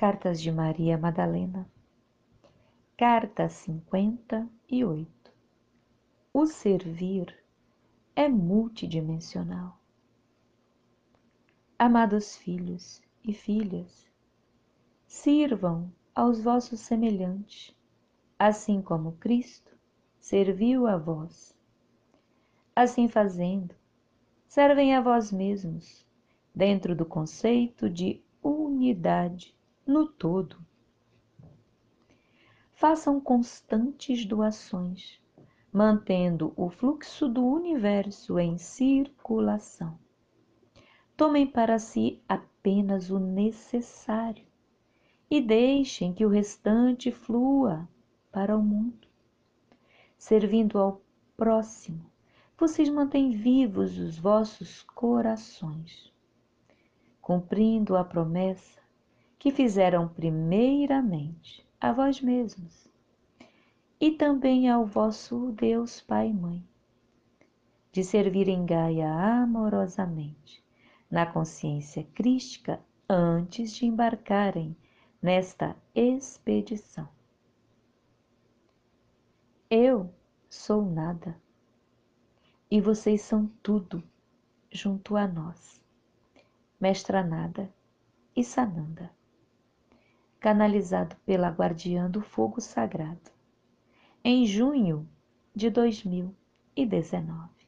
Cartas de Maria Madalena. Carta 58. O servir é multidimensional. Amados filhos e filhas, sirvam aos vossos semelhantes, assim como Cristo serviu a vós. Assim fazendo, servem a vós mesmos, dentro do conceito de unidade no todo. Façam constantes doações, mantendo o fluxo do universo em circulação. Tomem para si apenas o necessário e deixem que o restante flua para o mundo. Servindo ao próximo, vocês mantêm vivos os vossos corações, cumprindo a promessa que fizeram primeiramente a vós mesmos e também ao vosso Deus Pai e Mãe, de servir em Gaia amorosamente, na consciência crística antes de embarcarem nesta expedição. Eu sou nada e vocês são tudo junto a nós. Mestra Nada e Sananda canalizado pela Guardiã do Fogo Sagrado, em junho de 2019.